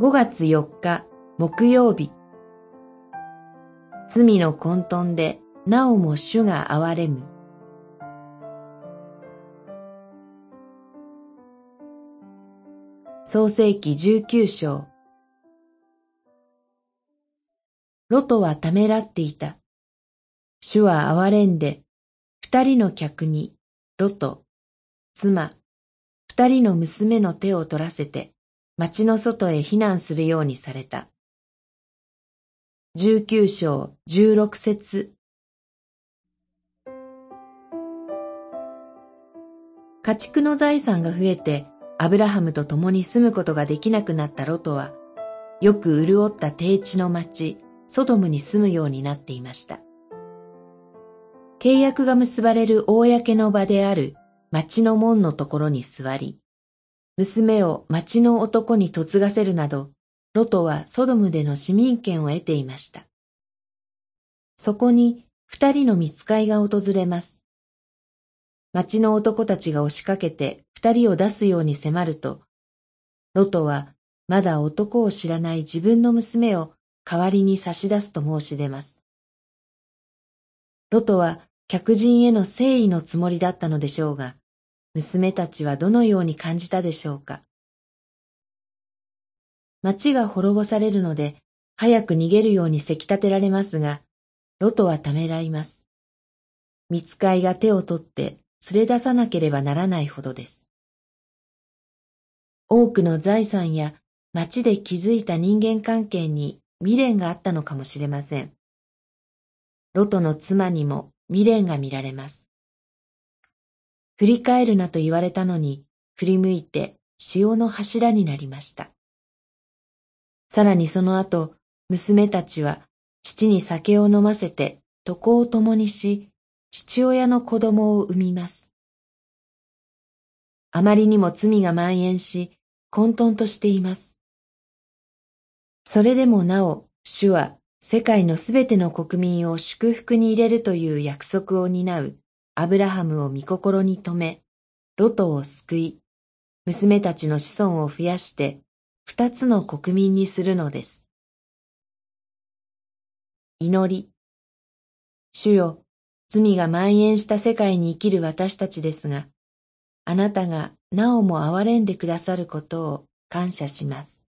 5月4日木曜日。罪の混沌でなおも主が憐れむ。創世紀19章。ロトはためらっていた。主は憐れんで、二人の客に、ロト、妻、二人の娘の手を取らせて、町の外へ避難するようにされた。十九章十六節家畜の財産が増えてアブラハムと共に住むことができなくなったロトは、よく潤った低地の町、ソドムに住むようになっていました。契約が結ばれる公の場である町の門のところに座り、娘を町の男に嫁がせるなど、ロトはソドムでの市民権を得ていました。そこに二人の見つかいが訪れます。町の男たちが押しかけて二人を出すように迫ると、ロトはまだ男を知らない自分の娘を代わりに差し出すと申し出ます。ロトは客人への誠意のつもりだったのでしょうが、娘たちはどのように感じたでしょうか。町が滅ぼされるので、早く逃げるようにせき立てられますが、ロトはためらいます。見つかいが手を取って連れ出さなければならないほどです。多くの財産や町で築いた人間関係に未練があったのかもしれません。ロトの妻にも未練が見られます。振り返るなと言われたのに、振り向いて潮の柱になりました。さらにその後、娘たちは父に酒を飲ませて床を共にし、父親の子供を産みます。あまりにも罪が蔓延し、混沌としています。それでもなお、主は世界のすべての国民を祝福に入れるという約束を担うアブラハムを御心に留め、ロトを救い、娘たちの子孫を増やして二つの国民にするのです。祈り。主よ、罪が蔓延した世界に生きる私たちですが、あなたがなおも憐れんでくださることを感謝します。